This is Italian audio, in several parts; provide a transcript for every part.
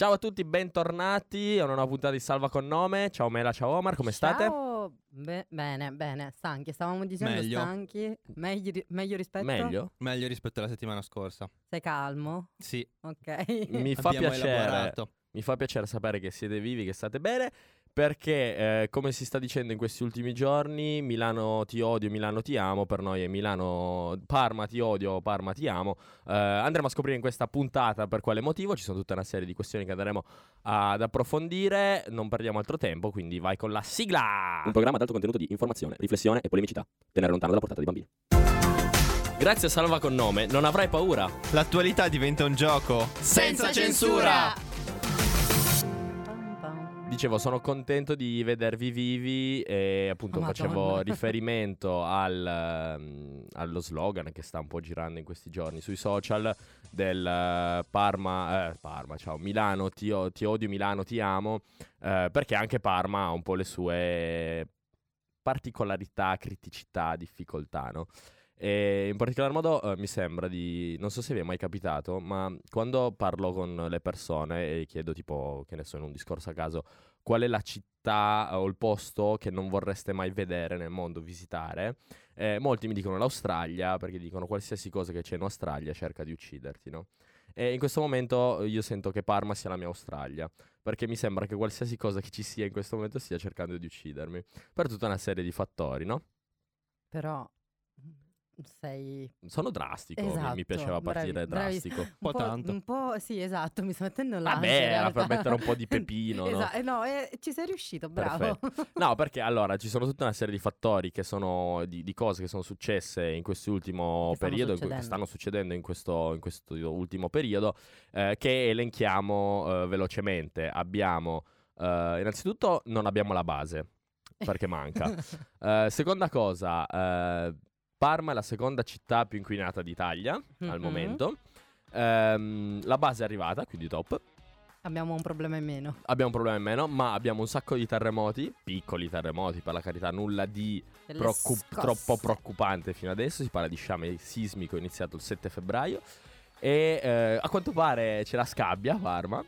Ciao a tutti, bentornati a una nuova puntata di Salva con nome. Ciao Mela, ciao Omar, come state? Ciao. Be- bene, bene, stanchi. Stavamo dicendo Meglio. stanchi. Meglio, ri- meglio rispetto? Meglio? Meglio rispetto alla settimana scorsa. Sei calmo? Sì, Ok. Mi fa piacere. elaborato. Mi fa piacere sapere che siete vivi, che state bene, perché eh, come si sta dicendo in questi ultimi giorni, Milano ti odio, Milano ti amo, per noi è Milano Parma ti odio, Parma ti amo. Eh, andremo a scoprire in questa puntata per quale motivo, ci sono tutta una serie di questioni che andremo ad approfondire, non perdiamo altro tempo, quindi vai con la sigla! Un programma ad alto contenuto di informazione, riflessione e polemicità. Tenere lontano dalla portata dei bambini. Grazie a Salva con nome, non avrai paura. L'attualità diventa un gioco Senza censura! Dicevo, sono contento di vedervi vivi e appunto Oh, facevo riferimento al, ehm, allo slogan che sta un po' girando in questi giorni sui social del eh, Parma, eh, Parma, ciao, Milano, ti, o- ti odio, Milano, ti amo, eh, perché anche Parma ha un po' le sue particolarità, criticità, difficoltà, no? E in particolar modo eh, mi sembra di. Non so se vi è mai capitato, ma quando parlo con le persone e chiedo, tipo, che ne so, in un discorso a caso, qual è la città o il posto che non vorreste mai vedere nel mondo, visitare, eh, molti mi dicono l'Australia, perché dicono qualsiasi cosa che c'è in Australia cerca di ucciderti, no? E in questo momento io sento che Parma sia la mia Australia, perché mi sembra che qualsiasi cosa che ci sia in questo momento stia cercando di uccidermi, per tutta una serie di fattori, no? Però sei Sono drastico, mi- esatto. mi piaceva partire bravi- drastico. po' un po', tanto. Un po' sì, esatto, mi sto mettendo là. Vabbè, era per mettere un po' di pepino, no? Esatto, eh, no, eh, ci sei riuscito, bravo. No, perché allora ci sono tutta una serie di fattori che sono di, di cose che sono successe in quest'ultimo Che periodo, cui- che succedendo. stanno succedendo in questo, in questo ultimo periodo, eh, che elenchiamo eh, velocemente. Abbiamo, eh, innanzitutto, non abbiamo la base, perché manca. Eh, seconda cosa, eh, Parma è la seconda città più inquinata d'Italia al Mhm. momento. Ehm, la base è arrivata, quindi top. Abbiamo un problema in meno. Abbiamo un problema in meno, ma abbiamo un sacco di terremoti, piccoli terremoti per la carità, nulla di preoccup- troppo preoccupante fino adesso. Si parla di sciame sismico iniziato il 7 febbraio. E eh, a quanto pare c'è la scabbia a Parma.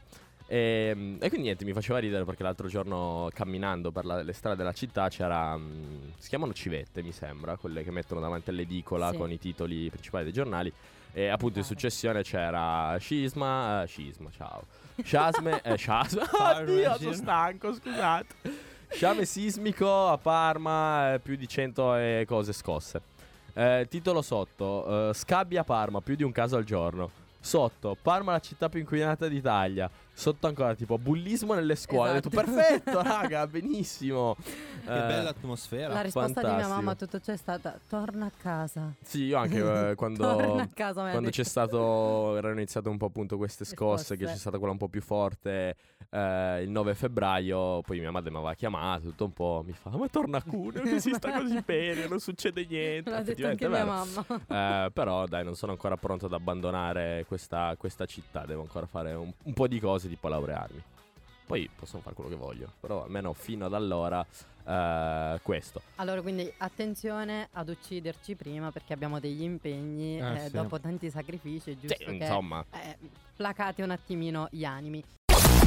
E, e quindi niente, mi faceva ridere perché l'altro giorno camminando per la- le strade della città c'era. mm, si chiamano civette, mi sembra, quelle che mettono davanti all'edicola Sì. con i titoli principali dei giornali. E appunto in successione c'era Scisma, eh, Scisma, ciao. Sciasme, eh, Sciasme, oddio, sono stanco, scusate. Sciame sismico a Parma, eh, più di 100 e cose scosse. Eh, titolo sotto, eh, scabbia a Parma, più di un caso al giorno. Sotto, Parma la città più inquinata d'Italia. Sotto ancora, tipo, bullismo nelle scuole. Ho detto, Esatto. perfetto, raga, benissimo. Che Eh, bella atmosfera. La risposta di mia fantastico. mamma a tutto ciò è stata torna a casa. Sì, io anche eh, quando... Torna a casa, Quando c'è stato, erano iniziate un po' appunto queste scosse. che c'è stata quella un po' più forte eh, il 9 febbraio, poi mia madre mi aveva chiamato, tutto un po' mi fa, ma torna a Cuneo che si sta così bene, non succede niente. L'ha detto anche mia vero. mamma. Eh, però dai, non sono ancora pronto ad abbandonare questa, questa città, devo ancora fare un, un po' di cose, tipo laurearmi. Poi posso fare quello che voglio, però almeno fino ad allora eh, questo. Allora, quindi attenzione ad ucciderci prima perché abbiamo degli impegni Eh, eh, sì. dopo tanti sacrifici, giusto Sì, che insomma. eh, placate un attimino gli animi.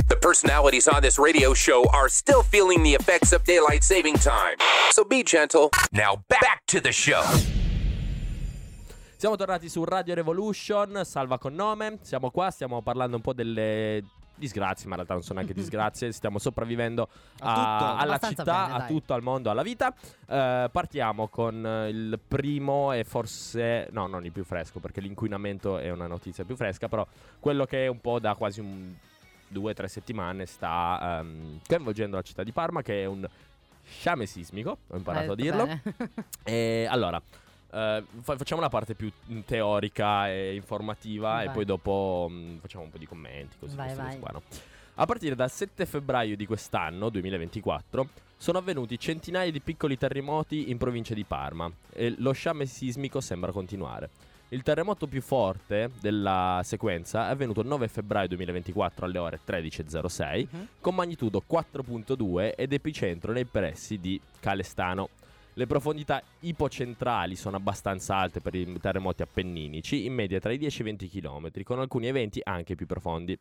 The personalities on this radio show are still feeling the effects of daylight saving time. So be gentle. Now back to the show. Siamo tornati su Radio Revolution, salva con nome, siamo qua, stiamo parlando un po' delle disgrazie, ma in realtà non sono neanche disgrazie, stiamo sopravvivendo A a- tutto. alla città, bene, a tutto, al mondo, alla vita. Eh, partiamo con eh, il primo e forse, no, non il più fresco, perché l'inquinamento è una notizia più fresca, però quello che è un po' da quasi un, due o tre settimane sta ehm, coinvolgendo la città di Parma, che è un sciame sismico, ho imparato a Hai detto dirlo. E allora, eh, fa- facciamo la parte più teorica e informativa e Vai. poi dopo mm, facciamo un po' di commenti, così Vai, vai. qua, no? A partire dal 7 febbraio di quest'anno, 2024, sono avvenuti centinaia di piccoli terremoti in provincia di Parma e lo sciame sismico sembra continuare. Il terremoto più forte della sequenza è avvenuto il 9 febbraio 2024 alle ore 13.06 Mhm. con magnitudo 4.2 ed epicentro nei pressi di Calestano. Le profondità ipocentrali sono abbastanza alte per i terremoti appenninici, in media tra i 10 e i 20 km, con alcuni eventi anche più profondi.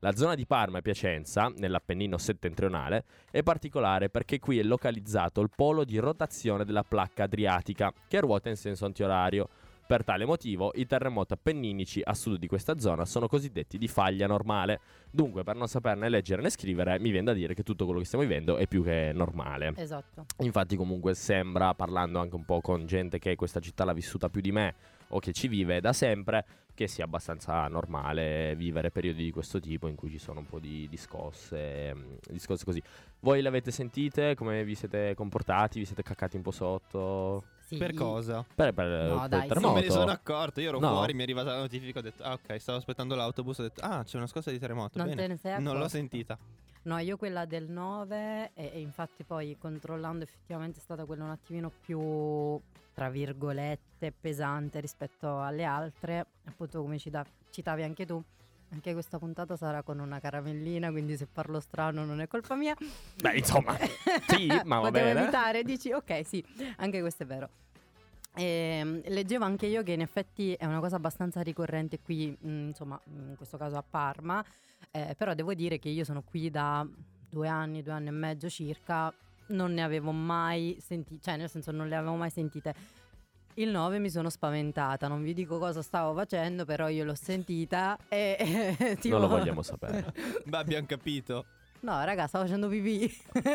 La zona di Parma e Piacenza, nell'Appennino settentrionale, è particolare perché qui è localizzato il polo di rotazione della placca adriatica, che ruota in senso antiorario. Per tale motivo, i terremoti appenninici a sud di questa zona sono cosiddetti di faglia normale. Dunque, per non saperne leggere né scrivere, mi viene da dire che tutto quello che stiamo vivendo è più che normale. Esatto. Infatti, comunque, sembra, parlando anche un po' con gente che questa città l'ha vissuta più di me o che ci vive da sempre, che sia abbastanza normale vivere periodi di questo tipo in cui ci sono un po' di, di scosse, mm, di scosse così. Voi le avete sentite? Come vi siete comportati? Vi siete caccati un po' sotto? Sì. Per cosa? Per, per, No, per dai, terremoto? Non me ne sono accorto, io ero No. fuori, mi è arrivata la notifica, ho detto, ah ok, stavo aspettando l'autobus, ho detto, ah c'è una scossa di terremoto, Non bene. te ne sei Non l'ho sentita. No, io quella del 9 e, e infatti poi controllando effettivamente è stata quella un attimino più, tra virgolette, pesante rispetto alle altre. Appunto come cita- citavi anche tu, anche questa puntata sarà con una caramellina, quindi se parlo strano non è colpa mia. Beh, insomma, sì, ma va bene. evitare, dici ok sì, anche questo è vero. Ehm, leggevo anche io che in effetti è una cosa abbastanza ricorrente qui, mh, insomma, in questo caso a Parma, eh, però devo dire che io sono qui da due anni, due anni e mezzo circa, non ne avevo mai sentite, cioè nel senso non le avevo mai sentite. Il 9 mi sono spaventata, non vi dico cosa stavo facendo, però io l'ho sentita e tipo... Non lo vogliamo sapere. Ma abbiamo capito. No, raga, stavo facendo pipì.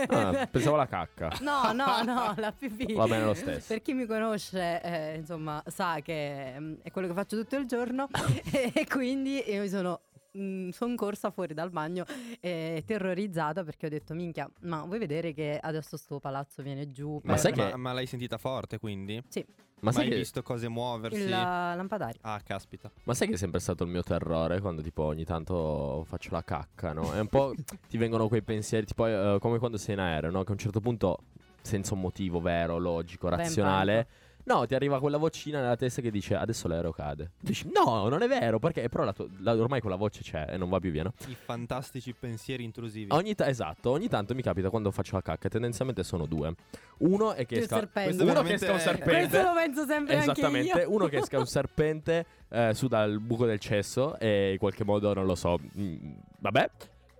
Ah, pensavo alla cacca. No, no, no, la pipì. Va bene lo stesso. Per chi mi conosce, eh, insomma, sa che mm, è quello che faccio tutto il giorno e quindi io mi sono sono corsa fuori dal bagno eh, terrorizzata perché ho detto minchia ma vuoi vedere che adesso sto palazzo viene giù Ma per- sai ma, che- ma l'hai sentita forte quindi? sì Ma Ma sai, hai che, visto cose muoversi? il lampadario Ah, caspita. ma sai che è sempre stato il mio terrore quando tipo ogni tanto faccio la cacca, no? È un po' ti vengono quei pensieri, tipo eh, come quando sei in aereo, no? Che a un certo punto, senza un motivo vero, logico, razionale, no, ti arriva quella vocina nella testa che dice adesso l'aereo cade. Dici no, non è vero, perché però la tua- la- ormai quella voce c'è e non va più via, no? I fantastici pensieri intrusivi. Ogni ta- esatto, ogni tanto mi capita quando faccio la cacca, tendenzialmente sono due. Uno è che Il esca, serpente. Uno che veramente esca un è- serpente. questo lo penso sempre anche Esattamente, io uno che esca un serpente eh, su dal buco del cesso e in qualche modo non lo so, mm, vabbè.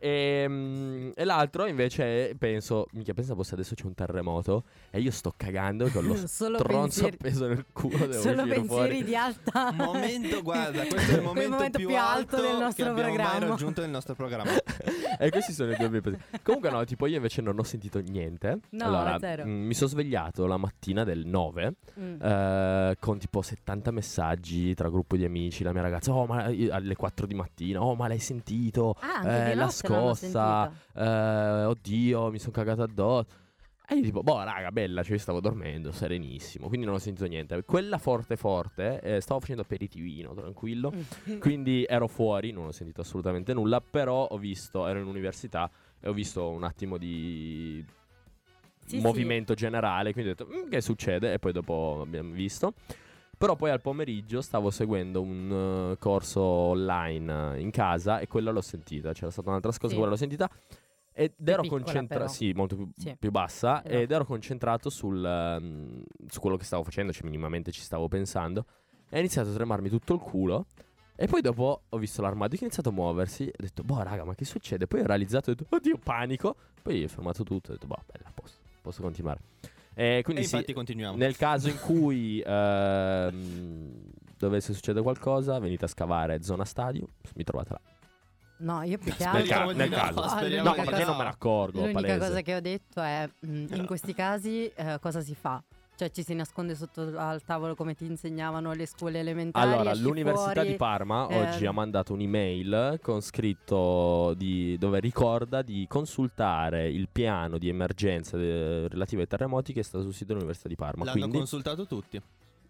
E, mm, e l'altro invece penso, minchia, pensa fosse adesso c'è un terremoto e io sto cagando con lo stronzo pensieri- appeso nel culo, devo solo pensieri fuori. di alta Momento, guarda, questo è il momento, momento più alto del nostro che abbiamo mai programma. raggiunto nel nostro programma. e questi sono i due miei pensieri. Comunque no, tipo io invece non ho sentito niente. No, allora, zero. mm, mi sono svegliato la mattina del 9 Mm. eh, con tipo 70 messaggi tra gruppo di amici, la mia ragazza, oh ma io- alle 4 di mattina, oh ma l'hai sentito? Ah, anche Eh, di sentita. eh, oddio, mi sono cagato addosso. E io tipo, boh, raga, bella, cioè io stavo dormendo, serenissimo, quindi non ho sentito niente. Quella forte forte, eh, stavo facendo aperitivino, tranquillo, Mm. quindi ero fuori, non ho sentito assolutamente nulla, però ho visto, ero in università e ho visto un attimo di Sì, sì. movimento generale, quindi ho detto, "Mm, che succede? E poi dopo abbiamo visto. Però poi al pomeriggio stavo seguendo un eh, corso online eh, in casa e quella l'ho sentita. C'era stata un'altra scossa, Sì. quella l'ho sentita. Ed ero concentrato, sì, molto più, Sì. più bassa. Esatto. Ed ero concentrato sul, ehm, su quello che stavo facendo, cioè minimamente ci stavo pensando. E è iniziato a tremarmi tutto il culo. E poi dopo ho visto l'armadio che ha iniziato a muoversi. Ho detto, boh, raga, ma che succede? Poi ho realizzato, ho detto, oddio, panico. Poi ho fermato tutto. Ho detto, boh, bella, posso, posso continuare. E quindi e sì, infatti continuiamo. nel caso in cui ehm, dovesse succedere qualcosa, venite a scavare zona stadio. Mi trovate là. no io più che Nel, altro ca- nel no, caso. No, di perché no. non me ne accorgo. L'unica palese. cosa che ho detto è mm, in questi casi eh, cosa si fa? Cioè ci si nasconde sotto al tavolo come ti insegnavano alle scuole elementari. Allora, l'Università fuori, di Parma eh, oggi ha mandato un'email con scritto di- dove ricorda di consultare il piano di emergenza de- relativo ai terremoti che sta sul sito dell'Università di Parma. L'hanno Quindi, consultato tutti.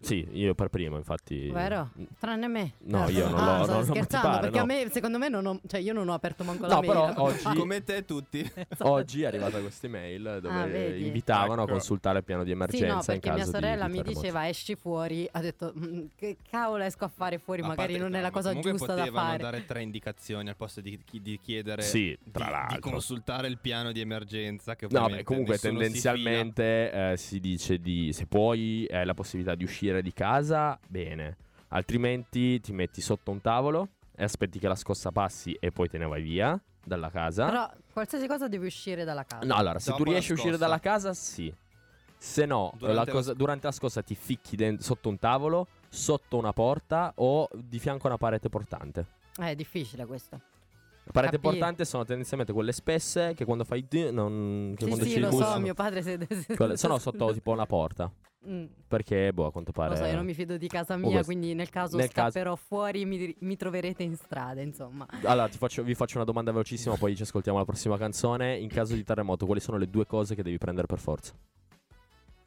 Sì, io per primo, infatti. Vero? Tranne me. No, io non ah, l'ho- Sto non- non scherzando pare, perché no. a me, secondo me, non ho, cioè io non ho aperto manco la No, mail. però oggi- Ah, Come te tutti. Oggi è arrivata questa email dove Ah, invitavano a Ecco. consultare il piano di Sì, emergenza no, in perché caso mia di- sorella di mi diceva esci fuori, ha detto "Mm, che cavolo esco a fare fuori, A magari non è no, la cosa giusta da potevano fare. dare tre indicazioni al posto di, di chiedere Sì, di, tra di l'altro. consultare il piano di emergenza. Che No, ovviamente beh, comunque nessuno si tendenzialmente eh, si, dice di se puoi hai la possibilità di uscire di casa, bene. Altrimenti ti metti sotto un tavolo e aspetti che la scossa passi e poi te ne vai via dalla casa. Però qualsiasi cosa deve uscire dalla casa. No, allora, se Dopo tu la riesci a uscire dalla casa, sì. Se no, Durante la la cosa- sc- durante la scossa ti ficchi den- sotto un tavolo, sotto una porta o di fianco a una parete portante. Eh, È difficile questo. Le pareti Capire. portanti sono tendenzialmente quelle spesse che quando fai d- non che Sì, quando sì, ci lo so, mio padre se... se- Quelle- sono sotto tipo una porta. Mm, Perché, boh, a quanto pare. Lo so, io non mi fido di casa mia, Comunque, quindi nel caso nel caso- scapperò fuori mi, mi troverete in strada, insomma. Allora, faccio- vi faccio una domanda velocissima, poi ci ascoltiamo la prossima canzone. In caso di terremoto, quali sono le due cose che devi prendere per forza?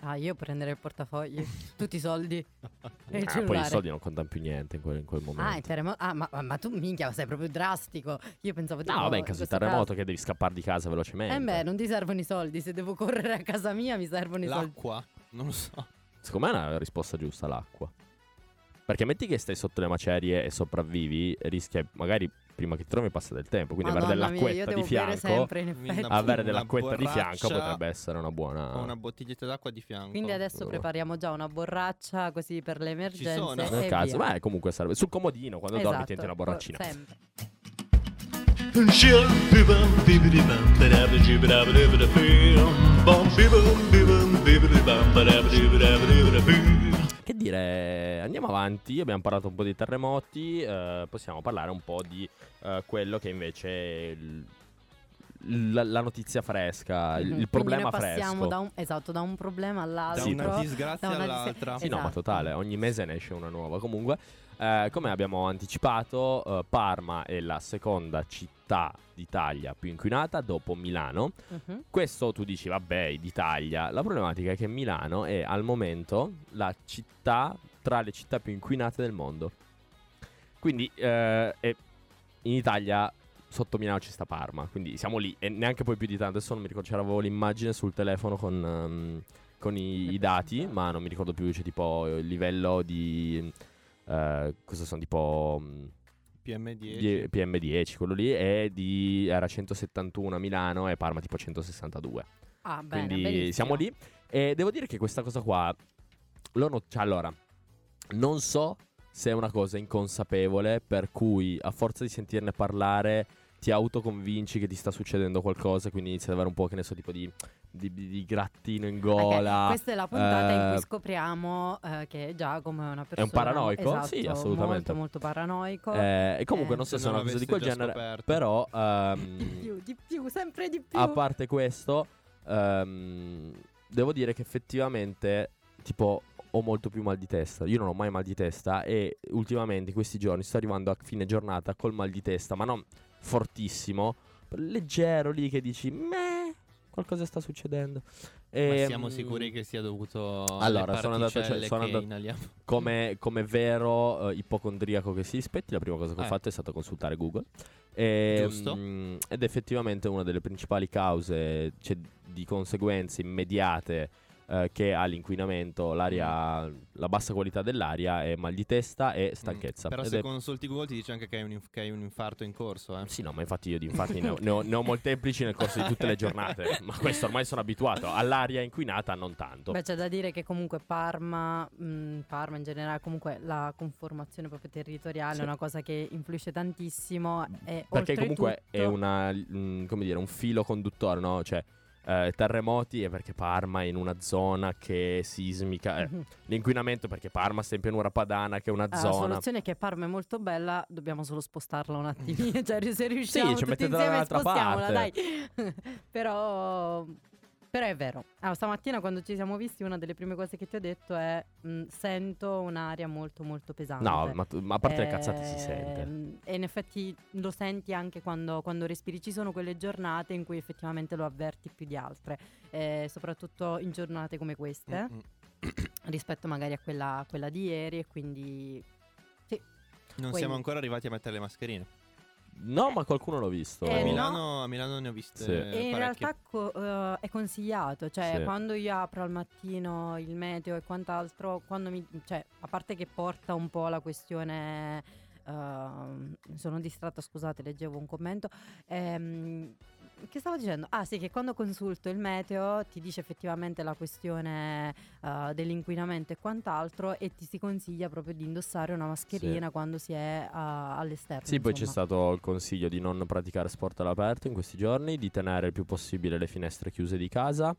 Ah, io prenderei il portafogli, tutti i soldi e il Ah, cellulare. poi i soldi non contano più niente in quel, in quel momento. Ah, il terremoto. Ah, ma, ma tu minchia, sei proprio drastico. Io pensavo tipo, No, vabbè, in caso di questo terremoto che devi scappare di casa velocemente. Eh beh, non ti servono i soldi. Se devo correre a casa mia, mi servono i soldi. L'acqua? Non lo so. Secondo me è una risposta giusta l'acqua. Perché metti che stai sotto le macerie e sopravvivi, rischia magari prima che ti trovi passa del tempo. Quindi avere Madonna mia, io dell'acquetta devo di fianco. sempre, Avere dell'acquetta di fianco potrebbe essere una buona. Una bottiglietta d'acqua di fianco. Quindi adesso Oh. prepariamo già una borraccia così per le emergenze. sono. Nel e caso, via. beh, comunque serve. Sul comodino, quando dormi, Esatto, tienti una borraccina. sempre. Che dire, andiamo avanti. Abbiamo parlato un po' di terremoti. eh, possiamo parlare un po' di eh, quello che invece è il- la, la notizia fresca, il, Mhm. il Quindi problema noi passiamo fresco. da un, esatto, da un problema Da all'altro. Sì, una disgrazia da una all'altra. Sì, no, ma Esatto. totale, ogni mese ne esce una nuova. Comunque, eh, come abbiamo anticipato, eh, Parma è la seconda città d'Italia più inquinata dopo Milano. Mhm. Questo tu dici, vabbè, d'Italia. La problematica è che Milano è al momento la città tra le città più inquinate del mondo. Quindi eh, in Italia sotto Milano ci sta Parma, quindi siamo lì e neanche poi più di tanto. Adesso non mi ricordo, c'avevo l'immagine sul telefono con, ehm, con i, i dati, ma non mi ricordo più, c'è tipo il livello di... eh, cosa sono tipo... mm, PM10. die- PM10, quello lì, è di, era 171 a Milano e Parma tipo 162. Ah, bene, Quindi benissimo. siamo lì. E devo dire che questa cosa qua. Lo not- cioè, allora, non so se è una cosa inconsapevole per cui a forza di sentirne parlare ti autoconvinci che ti sta succedendo qualcosa, quindi inizi ad avere un po', che ne so, tipo di, di- di- di grattino in gola. questa è la puntata in eh, cui scopriamo eh, che Giacomo è una persona un paranoico? esatto, Sì, assolutamente. molto molto paranoico Eh, e comunque Eh, non so se se è non una cosa di quel genere, scoperto. però... di ehm, più di più sempre di più A parte questo, ehm, devo dire che effettivamente, tipo, ho molto più mal di testa. Io non ho mai mal di testa e ultimamente in questi giorni sto arrivando a fine giornata col mal di testa, ma non fortissimo, leggero lì che dici, meh, qualcosa sta succedendo. Ma E, siamo sicuri che sia dovuto allora, sono andato- cioè, sono andato- come, come vero eh, ipocondriaco che si rispetti, la prima cosa che ho Eh. fatto è stata consultare Google. E, Giusto. mm, ed effettivamente una delle principali cause cioè, di conseguenze immediate eh, che ha l'inquinamento, l'aria, la bassa qualità dell'aria è mal di testa e stanchezza. Mm. Però Ed se è- consulti Google ti dice anche che hai un, che hai un infarto in corso, eh. Sì, no, ma infatti io di infatti ne ho, ne ho- ne ho molteplici nel corso di tutte le giornate. Ma questo ormai sono abituato. All'aria inquinata non tanto. Beh, c'è da dire che comunque Parma, mh, Parma in generale, comunque la conformazione proprio territoriale Sì. è una cosa che influisce tantissimo. E Perché comunque è una, mm, come dire, un filo conduttore, no? Cioè, eh, terremoti è perché Parma è in una zona che è sismica. eh, Mhm. L'inquinamento perché Parma sta in pianura padana, che è una Ah, La zona. soluzione è che Parma è molto bella, dobbiamo solo spostarla un attimino. cioè, se riusciamo ci tutti insieme spostiamola, parte. dai. però, però è vero. Ah, stamattina quando ci siamo visti, una delle prime cose che ti ho detto è: mh, sento un'aria molto, molto pesante. No, ma, ma a parte le cazzate si Ehm, sente. E in effetti lo senti anche quando, quando respiri. Ci sono quelle giornate in cui effettivamente lo avverti più di altre, eh, soprattutto in giornate come queste, Mm-mm. rispetto magari a quella, quella di ieri. E quindi Non Poi- siamo ancora arrivati a mettere le mascherine. No, ma qualcuno l'ho visto. Eh, a, no. Milano, a Milano ne ho viste Sì. E in realtà co- eh, è consigliato, cioè Sì. quando io apro al mattino il meteo e quant'altro, quando mi, cioè, a parte che porta un po' la questione, ehm, sono distratta, scusate, leggevo un commento, ehm, che stavo dicendo? Ah sì, che quando consulto il meteo ti dice effettivamente la questione eh, dell'inquinamento e quant'altro e ti si consiglia proprio di indossare una mascherina Sì. quando si è ah, all'esterno. Sì, poi c'è insomma. stato il consiglio di non praticare sport all'aperto in questi giorni, di tenere il più possibile le finestre chiuse di casa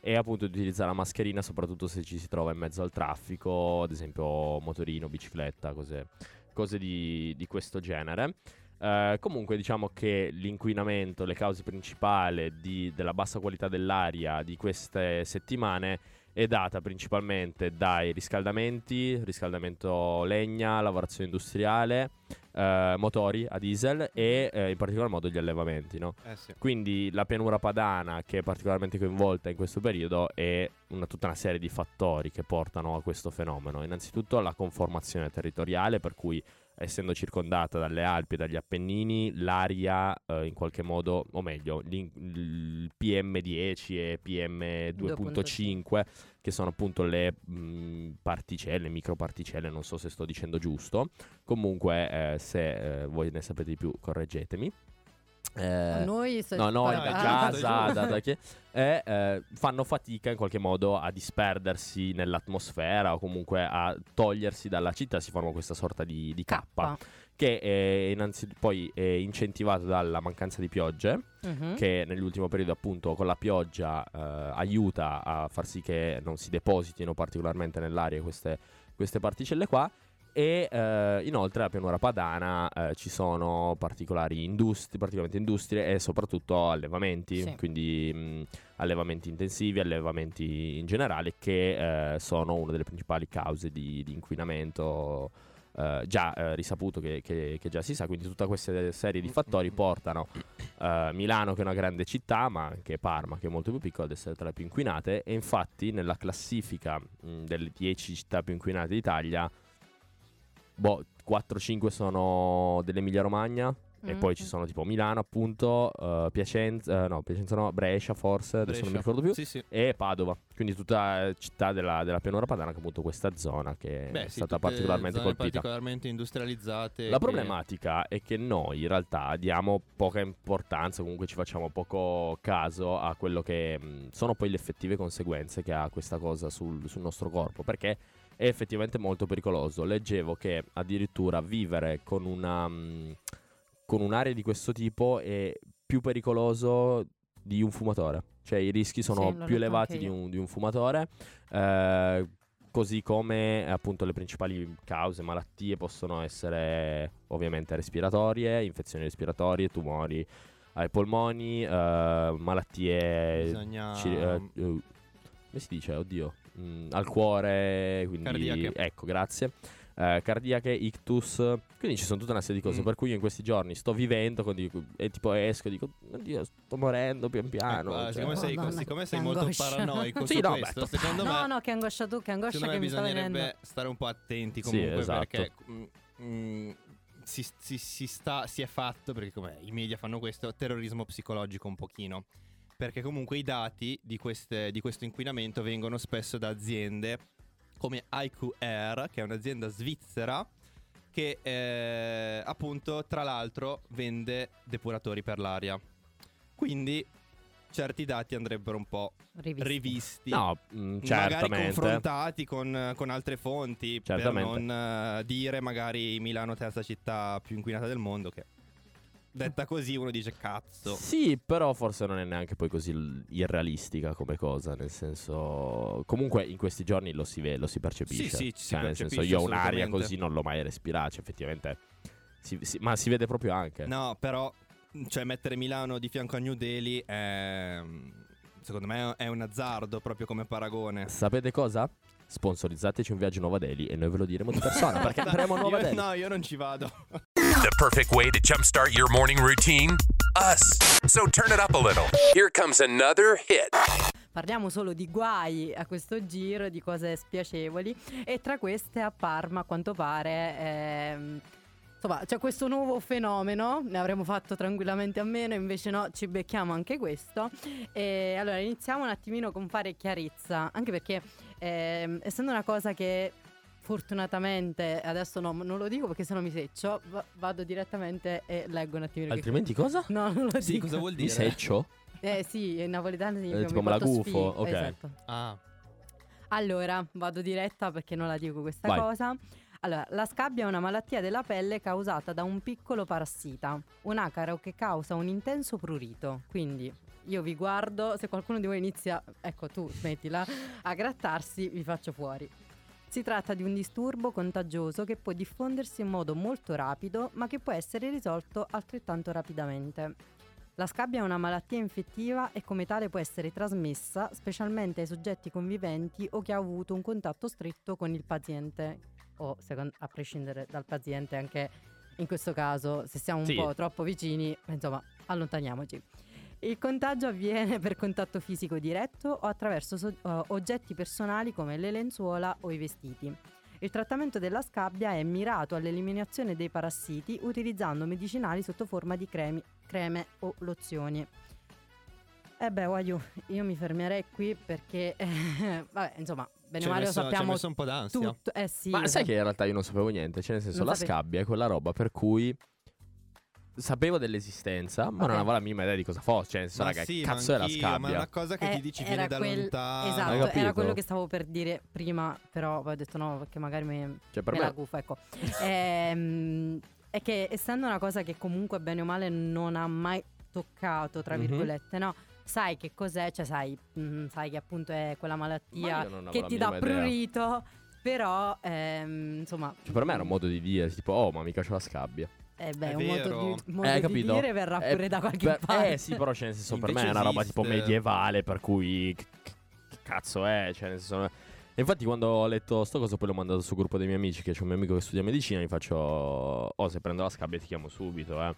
e appunto di utilizzare la mascherina soprattutto se ci si trova in mezzo al traffico, ad esempio motorino, bicicletta, cose, cose di, di questo genere. Eh, comunque diciamo che l'inquinamento, le cause principali di- della bassa qualità dell'aria di queste settimane è data principalmente dai riscaldamenti, riscaldamento legna, lavorazione industriale, eh, motori a diesel e eh, in particolar modo gli allevamenti, no? Eh sì. Quindi la pianura padana che è particolarmente coinvolta in questo periodo è una- tutta una serie di fattori che portano a questo fenomeno. Innanzitutto la conformazione territoriale, per cui essendo circondata dalle Alpi e dagli Appennini, l'aria eh, in qualche modo, o meglio, il PM10 e PM2.5, che sono appunto le mh, particelle, microparticelle, non so se sto dicendo giusto. Comunque, eh, se eh, voi ne sapete di più, correggetemi. Eh, Noi se- No, noi No, da casa, da- da chi- e, eh, fanno fatica in qualche modo a disperdersi nell'atmosfera o comunque a togliersi dalla città, si forma questa sorta di, di cappa che è innanzitutto poi è incentivato dalla mancanza di piogge, Mhm. che nell'ultimo periodo appunto con la pioggia eh, aiuta a far sì che non si depositino particolarmente nell'aria queste, queste particelle qua. E eh, inoltre alla pianura padana eh, ci sono particolari industrie, particolarmente industrie e soprattutto allevamenti, Sì. quindi mh, allevamenti intensivi, allevamenti in generale che eh, sono una delle principali cause di, di inquinamento eh, già eh, risaputo che, che- che già si sa, quindi tutta questa serie di fattori portano eh, Milano che è una grande città, ma anche Parma che è molto più piccola ad essere tra le più inquinate. E infatti nella classifica mh, delle 10 città più inquinate d'Italia boh, 4-5 sono dell'Emilia Romagna e Mm. poi ci sono tipo Milano appunto, eh, Piacenza, eh, no Piacenza no, Brescia forse, adesso non mi Brescia. ricordo più, Sì, sì. e Padova, quindi tutta eh, città della, della pianura padana che è appunto questa zona che Beh, è sì, stata particolarmente zone colpita. particolarmente industrializzate. La che- problematica è che noi in realtà diamo poca importanza, comunque ci facciamo poco caso a quello che mh, sono poi le effettive conseguenze che ha questa cosa sul, sul nostro corpo, perché è effettivamente molto pericoloso. Leggevo che addirittura vivere con una mh, con un'area di questo tipo è più pericoloso di un fumatore. Cioè i rischi sono Sì, più elevati di un, di un fumatore. eh, così come appunto le principali cause, malattie possono essere ovviamente respiratorie, infezioni respiratorie, tumori ai polmoni, eh, malattie Bisogna... ci- eh, eh, come si dice? Oddio, Mm, al cuore, quindi Cardiache. ecco, grazie. Eh, cardiache, ictus, quindi ci sono tutta una serie di cose. Mm. Per cui io in questi giorni sto vivendo con dico- e tipo esco e dico, oddio, sto morendo pian piano. Ecco, cioè, siccome sei, Madonna, siccome che sei molto angoscia. paranoico Sì, su no, questo, beh, secondo No, me, no, che angoscia tu, che angoscia che mi sta bisognerebbe venendo. stare un po' attenti Sì, comunque esatto. perché mm, mm, si, si- si sta, si è fatto, perché come i media fanno questo, terrorismo psicologico un pochino. Perché comunque i dati di, queste- di questo inquinamento vengono spesso da aziende come IQR, che è un'azienda svizzera che eh, appunto tra l'altro vende depuratori per l'aria. Quindi certi dati andrebbero un po' Rivisti. rivisti. No, mm, Magari certamente. confrontati con, con altre fonti Certamente. per non eh, dire magari Milano terza città più inquinata del mondo che detta così uno dice cazzo Sì, però forse non è neanche poi così irrealistica come cosa, nel senso comunque in questi giorni lo si vede, lo si percepisce. Sì, sì, ci si Cioè, nel senso io un'aria assolutamente. così non l'ho mai respirata, cioè, effettivamente si- si- ma si vede proprio anche. no però cioè mettere Milano di fianco a New Delhi è secondo me è un azzardo proprio come paragone Sapete cosa? Sponsorizzateci un viaggio a Nuova Delhi e noi ve lo diremo di persona perché andremo a Nuova Io- Delhi. no io non ci vado The perfect way to jumpstart your morning routine? Us. So turn it up a little. Here comes another hit. Parliamo solo di guai a questo giro, di cose spiacevoli e tra queste a Parma a quanto pare ehm, insomma c'è questo nuovo fenomeno, ne avremmo fatto tranquillamente a meno, invece no, ci becchiamo anche questo. E allora iniziamo un attimino con fare chiarezza, anche perché ehm, essendo una cosa che fortunatamente adesso no, non lo dico perché sennò mi seccio, va- vado direttamente e leggo un attimino. che- Altrimenti cosa? No, non lo Sì, dico. cosa vuol Mi dire? seccio? Eh sì, in napoletano Eh, significa tipo mi me la gufo, ok. Esatto. Ah, Allora, vado diretta perché non la dico questa Vai. cosa. Allora, la scabbia è una malattia della pelle causata da un piccolo parassita, un acaro che causa un intenso prurito. Quindi io vi guardo, se qualcuno di voi inizia, ecco tu smettila, a grattarsi, vi faccio fuori. Si tratta di un disturbo contagioso che può diffondersi in modo molto rapido, ma che può essere risolto altrettanto rapidamente. La scabbia è una malattia infettiva e come tale può essere trasmessa specialmente ai soggetti conviventi o che ha avuto un contatto stretto con il paziente o secon- a prescindere dal paziente anche in questo caso se siamo un Sì. po' troppo vicini, insomma, allontaniamoci. Il contagio avviene per contatto fisico diretto o attraverso so- eh, oggetti personali come le lenzuola o i vestiti. Il trattamento della scabbia è mirato all'eliminazione dei parassiti utilizzando medicinali sotto forma di cremi- creme o lozioni. E beh, Waiu, io mi fermerei qui perché, eh, vabbè, insomma, bene o male lo ci sappiamo messo un po' d'ansia. tutto. Eh sì, Ma sai che in realtà io non sapevo niente? Cioè, nel senso, Non la sapevi? scabbia è quella roba per cui sapevo dell'esistenza, ma non Ok. avevo la minima idea di cosa fosse. Cioè, Ma raga, sì, cazzo è la anch'io, Ma è scabbia? una cosa che Eh, ti dici viene da quel- lontano. Esatto, era quello che stavo per dire prima, però poi ho detto no, perché magari mi, Cioè, per me la me... gufo, ecco. Ehm, è che essendo una cosa che comunque bene o male non ha mai toccato, tra Mhm. virgolette, no? Sai che cos'è, cioè sai, mm, sai che appunto è quella Ma malattia non che la ti dà idea. prurito, però ehm, insomma... Cioè, per me era un modo di dire, tipo, oh, ma mica c'ho la scabbia. Eh beh, È un modo, vero. di, modo Eh, di capito? dire verrà Eh, pure da qualche per- parte. Eh sì, però cioè, nel senso, per me Invece è una roba tipo medievale, per cui che, cazzo è? Cioè, nel senso, e infatti quando ho letto sto coso poi l'ho mandato sul gruppo dei miei amici, che c'è un mio amico che studia medicina, gli faccio "Oh, se prendo la scabbia ti chiamo subito, eh".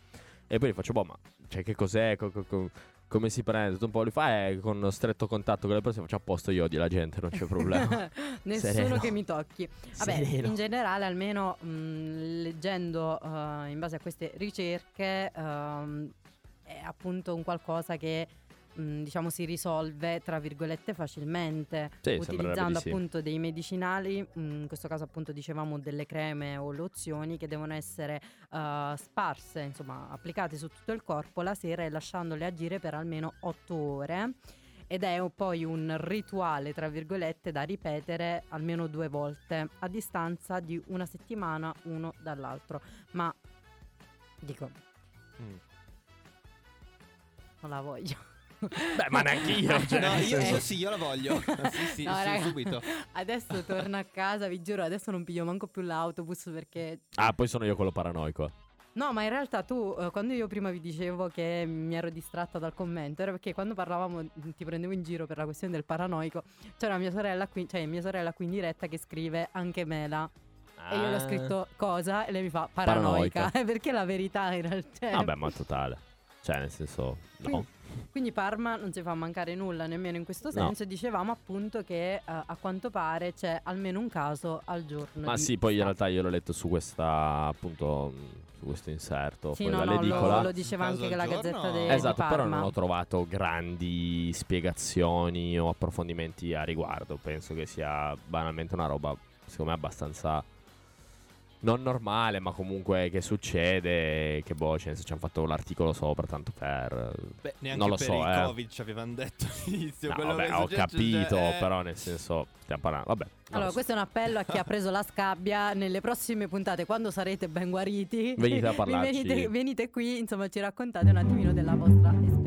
E poi gli faccio "Boh, ma cioè che cos'è? Co- co- co- come si prende?" Tutto un po' lui fa "Eh, con stretto contatto con le persone, faccio a posto io odio la gente, non c'è problema". Nessuno Sereno. che mi tocchi. Vabbè, Sereno. in generale, almeno mh, leggendo eh, in base a queste ricerche, ehm, è appunto un qualcosa che mh, diciamo si risolve tra virgolette facilmente Sì, utilizzando sì. appunto dei medicinali mh, in questo caso appunto dicevamo delle creme o lozioni che devono essere eh, sparse insomma applicate su tutto il corpo la sera e lasciandole agire per almeno 8 ore ed è poi un rituale, tra virgolette, da ripetere almeno due volte a distanza di una settimana uno dall'altro. Ma dico, Mm. non la voglio. Beh, ma neanche io, cioè, no, io, io sì, io la voglio. sì, sì, No, sì, raga, subito. Adesso torno a casa, vi giuro, adesso non piglio manco più l'autobus perché Ah, poi sono io quello paranoico. No, ma in realtà tu, eh, quando io prima vi dicevo che mi ero distratta dal commento, era perché quando parlavamo mh, ti prendevo in giro per la questione del paranoico. C'era mia sorella qui, cioè mia sorella qui in diretta che scrive anche Mela. E io le ho Ah. scritto cosa e lei mi fa paranoica. Paranoica. perché la verità in realtà. Vabbè, ma totale. Cioè, nel senso, no. Quindi Parma non si fa mancare nulla nemmeno in questo No. senso. E dicevamo appunto che eh, a quanto pare c'è almeno un caso al giorno. Ma di sì, poi in realtà io l'ho letto su questa, appunto, su questo inserto Sì, no, no, lo, lo diceva anche al la gazzetta de, di Esatto, però non ho trovato grandi spiegazioni o approfondimenti a riguardo. Penso che sia banalmente una roba, secondo me, abbastanza non normale, ma comunque che succede. Che boh, cioè, ci hanno fatto l'articolo sopra, tanto per. Beh, neanche Non lo per so, il eh. Covid ci avevano detto all'inizio. No, quello vabbè, che ho succede, capito, eh. però nel senso, stiamo parlando. Vabbè. Allora, lo so. questo è un appello a chi ha preso la scabbia. Nelle prossime puntate, quando sarete ben guariti, Venite a parlarci. venite, venite qui, insomma, ci raccontate un attimino della vostra esperienza.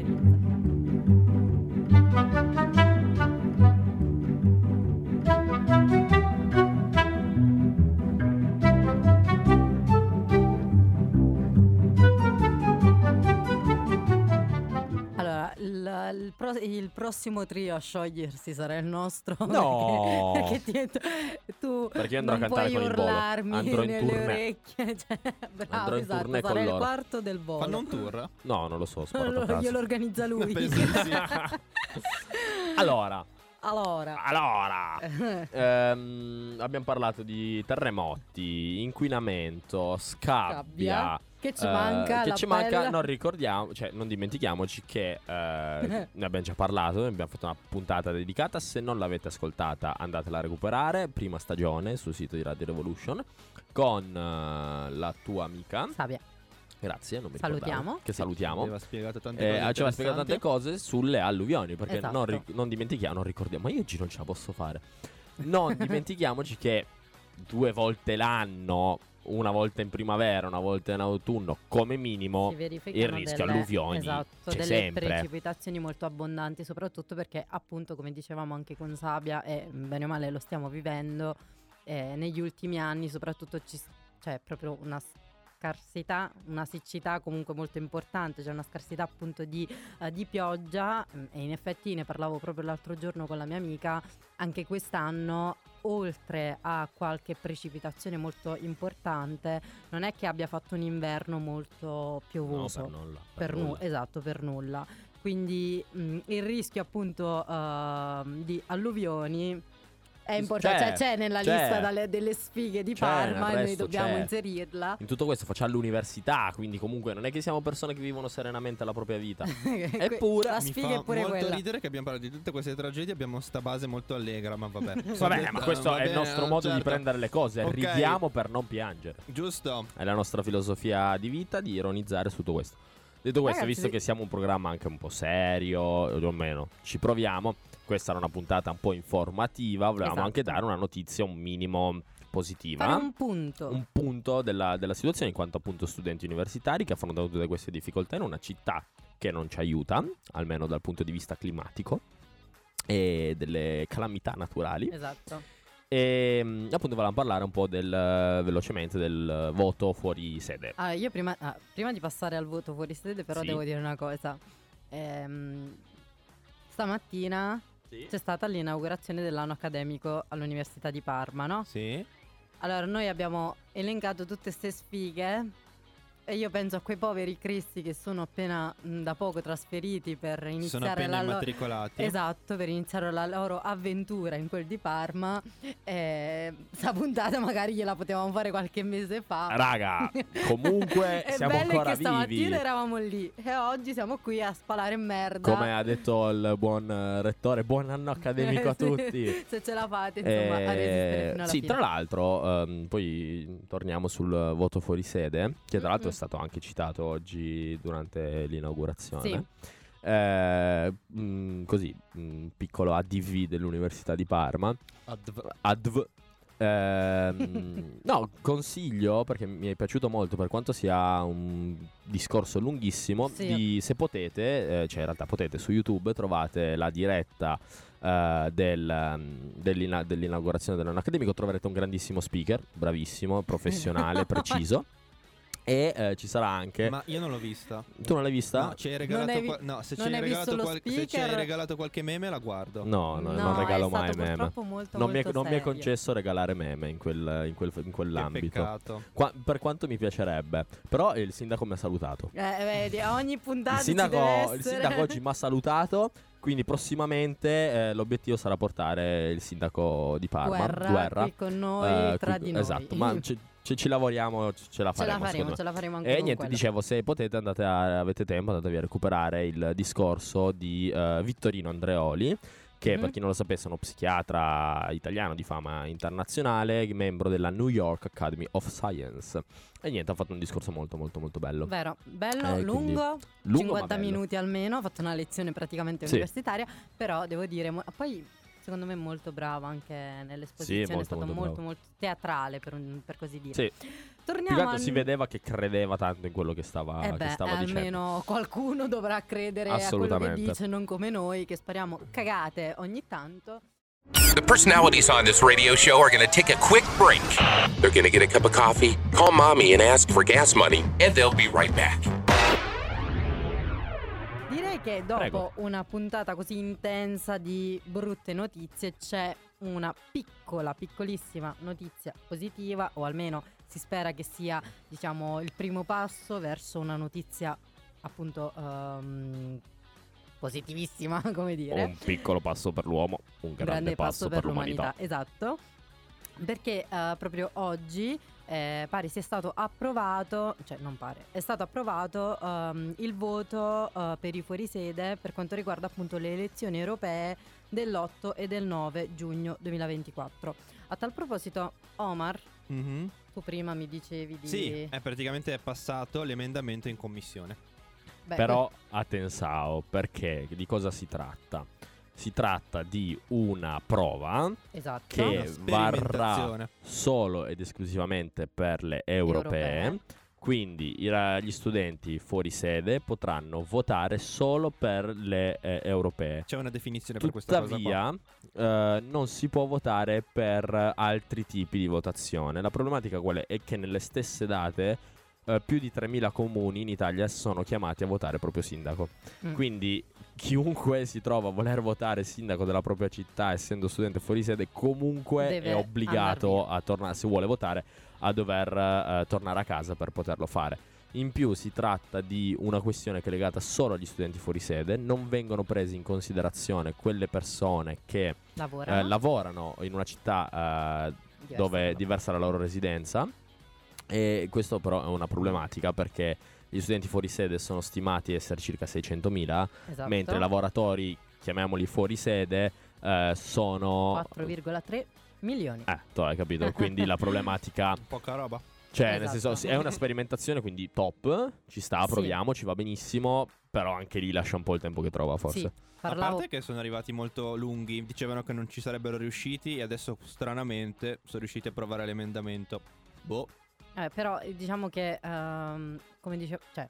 Il, il pro- il prossimo trio a sciogliersi sarà il nostro. No! Perché, perché ti- tu Perché andrò non a cantare puoi con urlarmi Andrò in nelle tournée. orecchie. Cioè, bravo, Andrò in esatto, tournée sarà il quarto del volo. Fanno un tour? No, non lo so, Lo- glielo organizza lui. Penso sì. Allora, allora, allora. Ehm, abbiamo parlato di terremoti, inquinamento, scabbia. Scabbia, Che ci Eh, manca che ci manca, non ricordiamo, cioè non dimentichiamoci che eh, ne abbiamo già parlato, ne abbiamo fatto una puntata dedicata, se non l'avete ascoltata andatela a recuperare, prima stagione sul sito di Radio Revolution con eh, la tua amica, Sabia. grazie, non mi Salutiamo. che salutiamo. Aveva spiegato tante Eh, cose. ci aveva spiegato tante cose sulle alluvioni perché Esatto. non, ri- non dimentichiamo, non ricordiamo, ma io oggi non ce la posso fare. Non dimentichiamoci che due volte l'anno, una volta in primavera, una volta in autunno, come minimo, il rischio delle, alluvioni esatto, c'è delle sempre. precipitazioni molto abbondanti, soprattutto perché appunto come dicevamo anche con Sabia e bene o male lo stiamo vivendo eh, negli ultimi anni, soprattutto ci, c'è proprio una scarsità, una siccità comunque molto importante, c'è una scarsità appunto di, eh, di pioggia mm, e in effetti ne parlavo proprio l'altro giorno con la mia amica, anche quest'anno oltre a qualche precipitazione molto importante non è che abbia fatto un inverno molto No, piovoso. per nulla. per nu- nulla. esatto, per nulla. Quindi mh, il rischio appunto ehm, di alluvioni è importante, C'è, cioè c'è nella c'è. lista dalle- delle sfighe di C'è, Parma e noi dobbiamo c'è. inserirla. In tutto questo facciamo l'università, quindi comunque non è che siamo persone che vivono serenamente la propria vita. Eppure- la Mi sfiga fa è pure molto quella. ridere che abbiamo parlato di tutte queste tragedie, abbiamo sta base molto allegra, ma vabbè. Vabbè, ma questo Va è il nostro modo di certo. prendere le cose. Ok. Ridiamo per non piangere. Giusto. È la nostra filosofia di vita di ironizzare su tutto questo. Detto questo, Ragazzi, visto sì. che siamo un programma anche un po' serio, o almeno ci proviamo, questa era una puntata un po' informativa, volevamo Esatto. anche dare una notizia un minimo positiva. Fare un punto. un punto della, della situazione in quanto appunto studenti universitari che affrontano tutte queste difficoltà in una città che non ci aiuta, almeno dal punto di vista climatico e delle calamità naturali. Esatto. E mm, appunto volevamo parlare un po' del, velocemente del voto fuori sede. Ah, io prima, ah, prima di passare al voto fuori sede, però Sì. devo dire una cosa. Ehm, stamattina c'è stata l'inaugurazione dell'anno accademico all'Università di Parma, no? Sì. Allora, noi abbiamo elencato tutte queste sfighe e io penso a quei poveri cristi che sono appena mh, da poco trasferiti per Sono iniziare appena la loro. Esatto, per iniziare la loro avventura in quel di Parma. Eh, sta puntata magari gliela potevamo fare qualche mese fa. Raga, comunque È siamo bello ancora che stamattina vivi. eravamo lì e oggi siamo qui a spalare merda. Come ha detto il buon eh, rettore, buon anno accademico a Eh, tutti. Se ce la fate, insomma, a resistere Eh, fino alla sì, fine. tra l'altro, ehm, poi torniamo sul voto fuori sede, che tra l'altro. Stato anche citato oggi durante l'inaugurazione. Sì. Eh, mm, così, un piccolo ADV dell'Università di Parma. ADV. Ehm, no, consiglio perché mi è piaciuto molto per quanto sia un discorso lunghissimo. Sì. Di, se potete, eh, cioè in realtà potete su YouTube trovate la diretta eh, del, um, dell'ina- dell'inaugurazione dell'anno accademico. Troverete un grandissimo speaker, bravissimo, professionale, preciso. E eh, ci sarà anche. Ma io non l'ho vista. tu non l'hai vista? No, ci hai regalato vi- qual- no, se ci hai qual- se ci hai regalato qualche meme la guardo. No, no, No, non regalo è stato mai meme. purtroppo molto, Non mi, è, molto non mi è concesso regalare meme in, quel, in, quel- in quell'ambito. Qua- per quanto mi piacerebbe. Però il sindaco mi ha salutato. Eh, vedi, a ogni puntata Il ci deve sindaco, il sindaco oggi mi ha salutato. Quindi prossimamente eh, l'obiettivo sarà portare il sindaco di Parma, guerra, qui con noi, eh, tra qui- di noi. Esatto, ma ci- ci lavoriamo, ce la ce la faremo. faremo, ce la faremo anche E niente, quello. dicevo, se potete andate a, avete tempo, andatevi a recuperare il discorso di eh, Vittorino Andreoli, che Mhm. per chi non lo sapesse è uno psichiatra italiano di fama internazionale, membro della New York Academy of Science. E niente, ha fatto un discorso molto molto molto bello. Vero, bello, Eh, lungo, Lungo 50 ma bello. minuti almeno, ho fatto una lezione praticamente Sì. universitaria, però devo dire, poi secondo me è molto bravo anche nell'esposizione, Sì, è molto, stato molto molto, molto teatrale per, un- per così dire. Sì, più Torniamo che altro al- si vedeva che credeva tanto in quello che stava, Eh che beh, stava dicendo. almeno qualcuno dovrà credere a quello che Assolutamente. dice, non come noi che spariamo cagate ogni tanto. The personalities on this radio show are going to take a quick break. They're going to get a cup of coffee, call mommy, and ask for gas money, and they'll be right back. Direi che dopo Prego. una puntata così intensa di brutte notizie c'è una piccola, piccolissima notizia positiva, o almeno si spera che sia, diciamo, il primo passo verso una notizia appunto ehm, positivissima, come dire. Un piccolo passo per l'uomo, un grande, passo, per, l'umanità. Esatto. Perché eh, proprio oggi eh, pare sia stato approvato, cioè non pare, è stato approvato ehm, il voto eh, per i fuorisede per quanto riguarda appunto le elezioni europee dell'8 e del 9 giugno 2024. A tal proposito, Omar, Mhm. tu prima mi dicevi di... Sì, è praticamente passato l'emendamento in commissione. Beh, Però attensao, perché di cosa si tratta? Si tratta di una prova Esatto. che Una varrà solo ed esclusivamente per le europee. Europee. Quindi gli studenti fuori sede potranno votare solo per le eh, europee. C'è una definizione per questa cosa. Tuttavia, eh, non si può votare per altri tipi di votazione. La problematica qual è? È che nelle stesse date eh, più di 3.000 comuni in Italia sono chiamati a votare proprio sindaco. Mm. Quindi chiunque si trova a voler votare sindaco della propria città, essendo studente fuori sede, comunque Deve è obbligato a tornare, se vuole votare, a dover eh, tornare a casa per poterlo fare. In più si tratta di una questione che è legata solo agli studenti fuori sede, non vengono prese in considerazione quelle persone che Lavora. eh, lavorano in una città eh, Diversa dove dalla è diversa la loro residenza e questo però è una problematica perché gli studenti fuori sede sono stimati essere circa 600.000 Esatto. mentre i lavoratori, chiamiamoli fuori sede, eh, sono... 4,3 milioni. Eh, tu hai capito, quindi la problematica... Poca roba. Cioè, nel Esatto. senso, sì, è una sperimentazione, quindi top, ci sta, Sì. proviamo, ci va benissimo, però anche lì lascia un po' il tempo che trova, forse. Sì, A parlavo parte che sono arrivati molto lunghi, dicevano che non ci sarebbero riusciti e adesso stranamente sono riusciti a provare l'emendamento. Boh, Eh, però eh, diciamo che, ehm, come dicevo, cioè,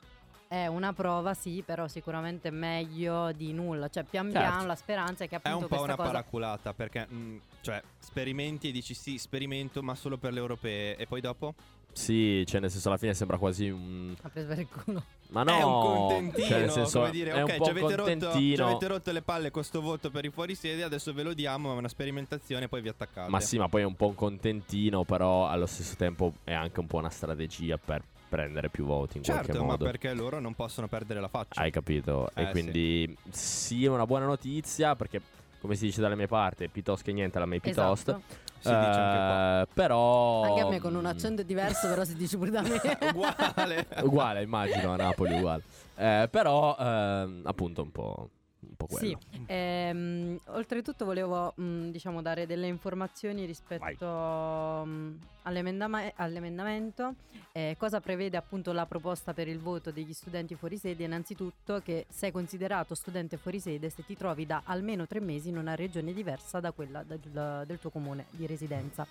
è una prova, sì, però sicuramente meglio di nulla. Cioè, pian Certo. piano la speranza è che è appunto un po' una cosa... paraculata perché, mm, cioè, sperimenti e dici sì, sperimento ma solo per le europee e poi dopo? Sì, cioè, nel senso, alla fine sembra quasi un... Ha preso per il culo. Ma no, è un contentino, cioè, nel senso, come dire, è ok, un po' ci avete, rotto, ci avete rotto le palle con sto voto per i fuorisede, adesso ve lo diamo, è una sperimentazione, poi vi attaccate. Ma sì, ma poi è un po' un contentino, però allo stesso tempo è anche un po' una strategia per prendere più voti in Certo, qualche ma modo. perché loro non possono perdere la faccia. Hai capito? Eh, e quindi sì. è una buona notizia perché, come si dice dalle mie parti, piuttosto che niente, la mia piuttosto. Esatto. Si dice anche qua. Eh, Però... Anche a me con un accento diverso, però si dice pure da me. Uguale. uguale, immagino, a Napoli uguale. Eh, però, ehm, appunto, un po', po' quello. Sì, ehm, oltretutto volevo mh, diciamo dare delle informazioni rispetto mh, all'emendama- all'emendamento. Eh, cosa prevede appunto la proposta per il voto degli studenti fuori sede? Innanzitutto che sei considerato studente fuori sede se ti trovi da almeno tre mesi in una regione diversa da quella da- da- del tuo comune di residenza.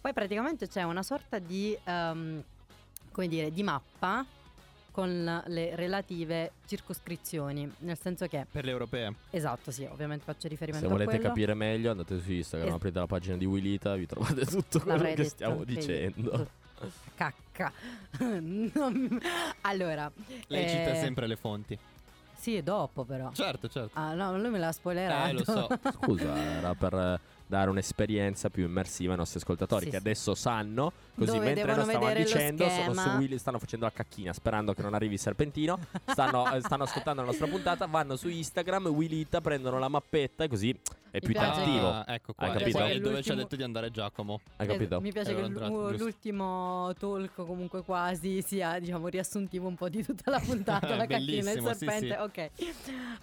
Poi praticamente c'è una sorta di, come dire, di mappa con le relative circoscrizioni, nel senso che Per le europee. Esatto, sì, ovviamente faccio riferimento Se volete a quello. capire meglio, andate su Instagram, Es- aprite la pagina di Willita, vi trovate tutto quello L'avrei che stiamo dicendo. Cacca. Non- Allora, Lei cita eh, sempre le fonti. Sì, dopo però. Certo, certo. Ah, no, lui me l'ha spoilerato. Eh, lo so. Scusa, era per eh, dare un'esperienza più immersiva ai nostri ascoltatori Sì, che sì. adesso sanno, così Dove mentre lo stavamo vedere lo dicendo, sono su. Willy, stanno facendo la cacchina sperando che non arrivi il serpentino, stanno, eh, stanno ascoltando la nostra puntata, vanno su Instagram, Willita, prendono la mappetta e così è più interattivo. Ah, ecco qua. Hai E capito? poi Che è dove ci ha detto di andare Giacomo. Hai Eh, capito? Mi piace che giusto. l'ultimo talk comunque quasi sia diciamo riassuntivo un po' di tutta la puntata, la cacchina e il Bellissimo, sì, serpente. Ok.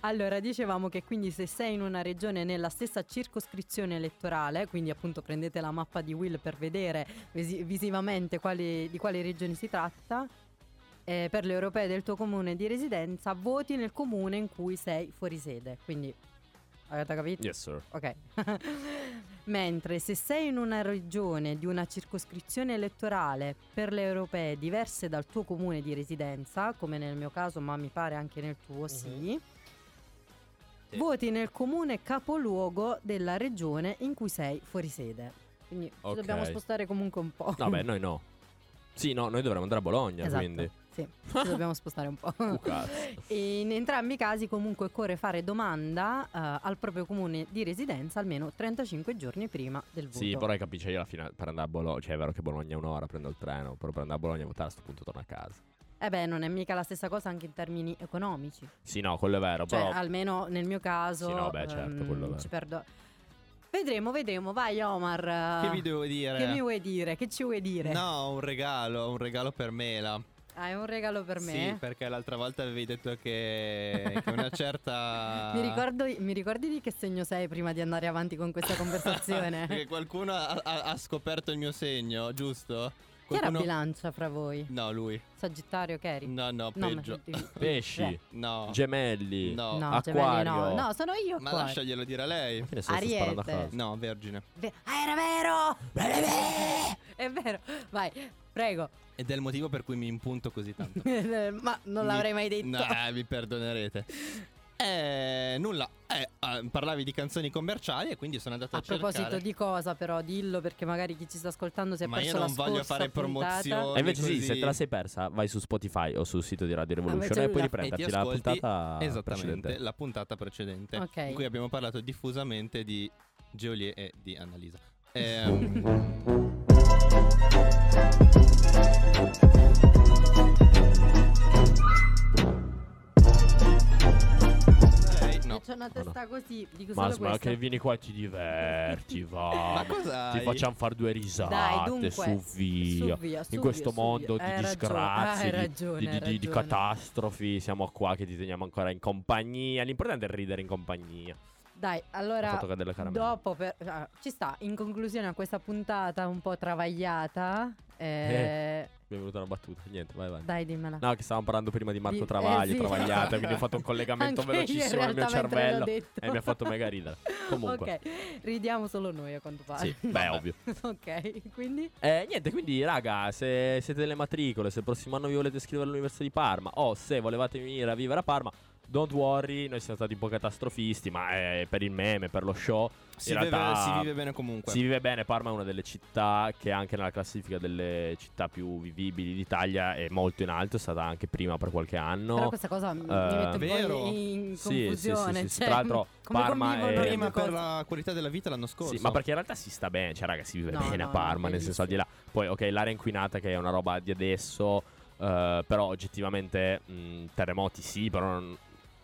Allora, dicevamo che quindi se sei in una regione nella stessa circoscrizione elettorale, quindi appunto prendete la mappa di Will per vedere visi- visivamente quali- di quali regioni si tratta. eh, per le europee del tuo comune di residenza, voti nel comune in cui sei fuori sede. Quindi, avete capito? Yes, sir. Ok. Mentre se sei in una regione di una circoscrizione elettorale per le europee diverse dal tuo comune di residenza, come nel mio caso, ma mi pare anche nel tuo, sì. Sì. Voti nel comune capoluogo della regione in cui sei fuori sede. Quindi ci Ok. dobbiamo spostare comunque un po'. No, beh, noi no. Sì, no, noi dovremmo andare a Bologna, esatto. quindi. Sì, ci dobbiamo spostare un po'. Uh, cazzo. In entrambi i casi comunque occorre fare domanda eh, al proprio comune di residenza almeno 35 giorni prima del voto. Sì, però hai capito, cioè io alla fine per andare a Bologna, cioè è vero che Bologna è un'ora, prendo il treno, però per andare a Bologna a votare a sto punto torno a casa. Eh beh, non è mica la stessa cosa anche in termini economici. Sì, no, quello è vero, Cioè, però... almeno nel mio caso Sì, no, beh, certo, ehm, quello è vero. ci perdo Vedremo, vedremo. Vai, Omar. Che vi devo dire? Che mi vuoi dire? Che ci vuoi dire? No, un regalo, un regalo per Mela. Ah, è un regalo per me? Sì, perché l'altra volta avevi detto che, che una certa... mi, ricordo, mi ricordi di che segno sei prima di andare avanti con questa conversazione? Perché qualcuno ha, ha- ha scoperto il mio segno, giusto? Chi era Qualcuno- bilancia fra voi? No, lui. Sagittario, che eri? No, no, No, peggio. ti- Pesci, Eh. No. gemelli, No. No, acquario. gemelli no. No, sono io Ma qua. lasciaglielo dire a lei. Ariete. No, vergine. Ve- ah, era vero! È vero. Vai, prego. Ed è il motivo per cui mi impunto così tanto. Ma non l'avrei mai detto. No, eh, mi perdonerete. Eh, nulla. Eh, ah, parlavi di canzoni commerciali e quindi sono andato a, A proposito cercare. di cosa però, dillo perché magari chi ci sta ascoltando si è Ma perso io non la voglio scorsa fare puntata. promozione. E invece sì, così. se te la sei persa, vai su Spotify o sul sito di Radio Revolution invece e puoi la- ti riprenderti la puntata esattamente precedente. la puntata precedente Ok. in cui abbiamo parlato diffusamente di Geolier e di Annalisa. Ehm, C'è una testa così, dico Ma, solo ma questo. che vieni qua e ti diverti, va. Ma cosa Ti facciamo fare due risate Dai, dunque, su via. su via, su In questo via, mondo via. di Hai disgrazie, di- ragione, di, di- di ragione. catastrofi, siamo qua che ti teniamo ancora in compagnia. L'importante è ridere in compagnia. Dai, allora dopo per- ah, ci sta in conclusione a questa puntata un po' travagliata. eh, Mi è venuta una battuta. Niente, vai, vai. Dai, dimmela. No, che stavamo parlando prima di Marco Di- Travagli, eh, sì. Travagliata, quindi ho fatto un collegamento velocissimo nel mio cervello e mi ha fatto mega ridere. Comunque, Ok, ridiamo solo noi a quanto pare. sì, beh, ovvio. ok, quindi Eh, niente, quindi raga, se siete delle matricole, se il prossimo anno vi volete iscrivere all'Università di Parma o se volevate venire a vivere a Parma, don't worry, noi siamo stati un po' catastrofisti, ma è per il meme, per lo show. Si, in vive, realtà si vive bene comunque. si vive bene, Parma è una delle città che anche nella classifica delle città più vivibili d'Italia è molto in alto, è stata anche prima per qualche anno. però questa cosa mi Eh, mette un vero? po' in Sì, sì, sì, confusione. sì, sì. cioè, Tra l'altro Parma è- Prima per la qualità della vita l'anno scorso. Sì, ma perché in realtà si sta bene, cioè raga, si vive No, bene a no, Parma, no, nel senso al di là. Poi ok, l'area inquinata che è una roba di adesso, eh, però oggettivamente mh, terremoti sì, però non-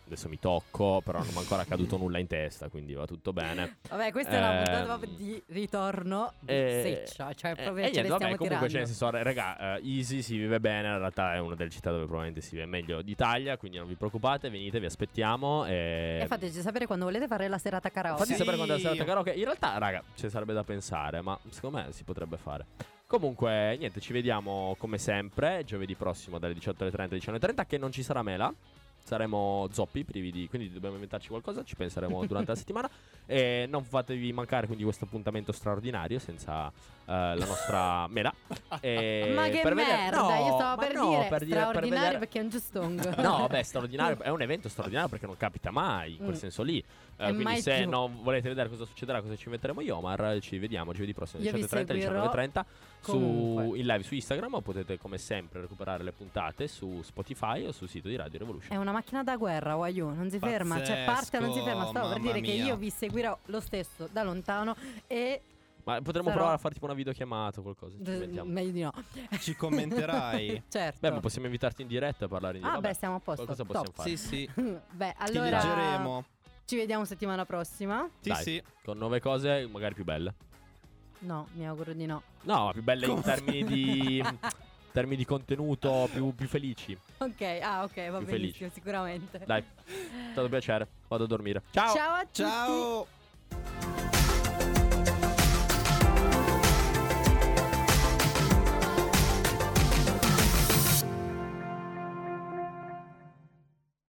adesso mi tocco, però non mi è ancora caduto nulla in testa, quindi va tutto bene. Vabbè, questa è una Ehm, puntata proprio di ritorno di Eh, seccia, cioè Eh, proprio e ce niente, vabbè, comunque, tirando. cioè, nel senso, raga, eh, easy si vive bene. In realtà è una delle città dove probabilmente si vive meglio d'Italia. Quindi non vi preoccupate, venite, vi aspettiamo. E, E fateci sapere quando volete fare la serata karaoke. Fatti Sì. sapere quando è la serata karaoke. In realtà, raga, ci sarebbe da pensare, ma secondo me si potrebbe fare. Comunque, niente, ci vediamo come sempre giovedì prossimo dalle 18 alle 30 alle 19.30 che non ci sarà mela. Saremo zoppi, privi di... Quindi dobbiamo inventarci qualcosa, ci penseremo durante la settimana. E non fatevi mancare quindi questo appuntamento straordinario senza eh, la nostra mela. E Ma che per vedere- merda, No, io stavo per, no, dire per dire- per straordinario vedere- perché è un giustongo. No, beh, straordinario. È un evento straordinario perché non capita mai in quel Mm. senso lì. E quindi, se più. non volete vedere cosa succederà, cosa ci inventeremo io, Omar, ci vediamo giovedì prossimo Io vi 18.30 seguirò 19.30 su, in live su Instagram. O potete, come sempre, recuperare le puntate su Spotify o sul sito di Radio Revolution. È una macchina da guerra, Wayu, non si ferma, cioè parte non si ferma. Stavo per Pazzesco, dire che mamma io mia. vi seguirò lo stesso da lontano e Ma potremmo sarò- provare a fare tipo una videochiamata o qualcosa. Ci d- inventiamo. meglio di no. Ci commenterai. certo. Beh, ma possiamo invitarti in diretta a parlare in ah, diretta. beh, stiamo a posto. qualcosa Top. possiamo fare. sì, sì. Beh, Ti allora leggeremo. ci vediamo settimana prossima. Sì, Dai. sì. Con nuove cose, magari più belle. No, mi auguro di no. No, ma più belle in Come? termini di. termini di contenuto più, più felici. Ok, ah, ok, va Più benissimo, felici. sicuramente. Dai, è stato un piacere. Vado a dormire. Ciao. Ciao a tutti. Ciao.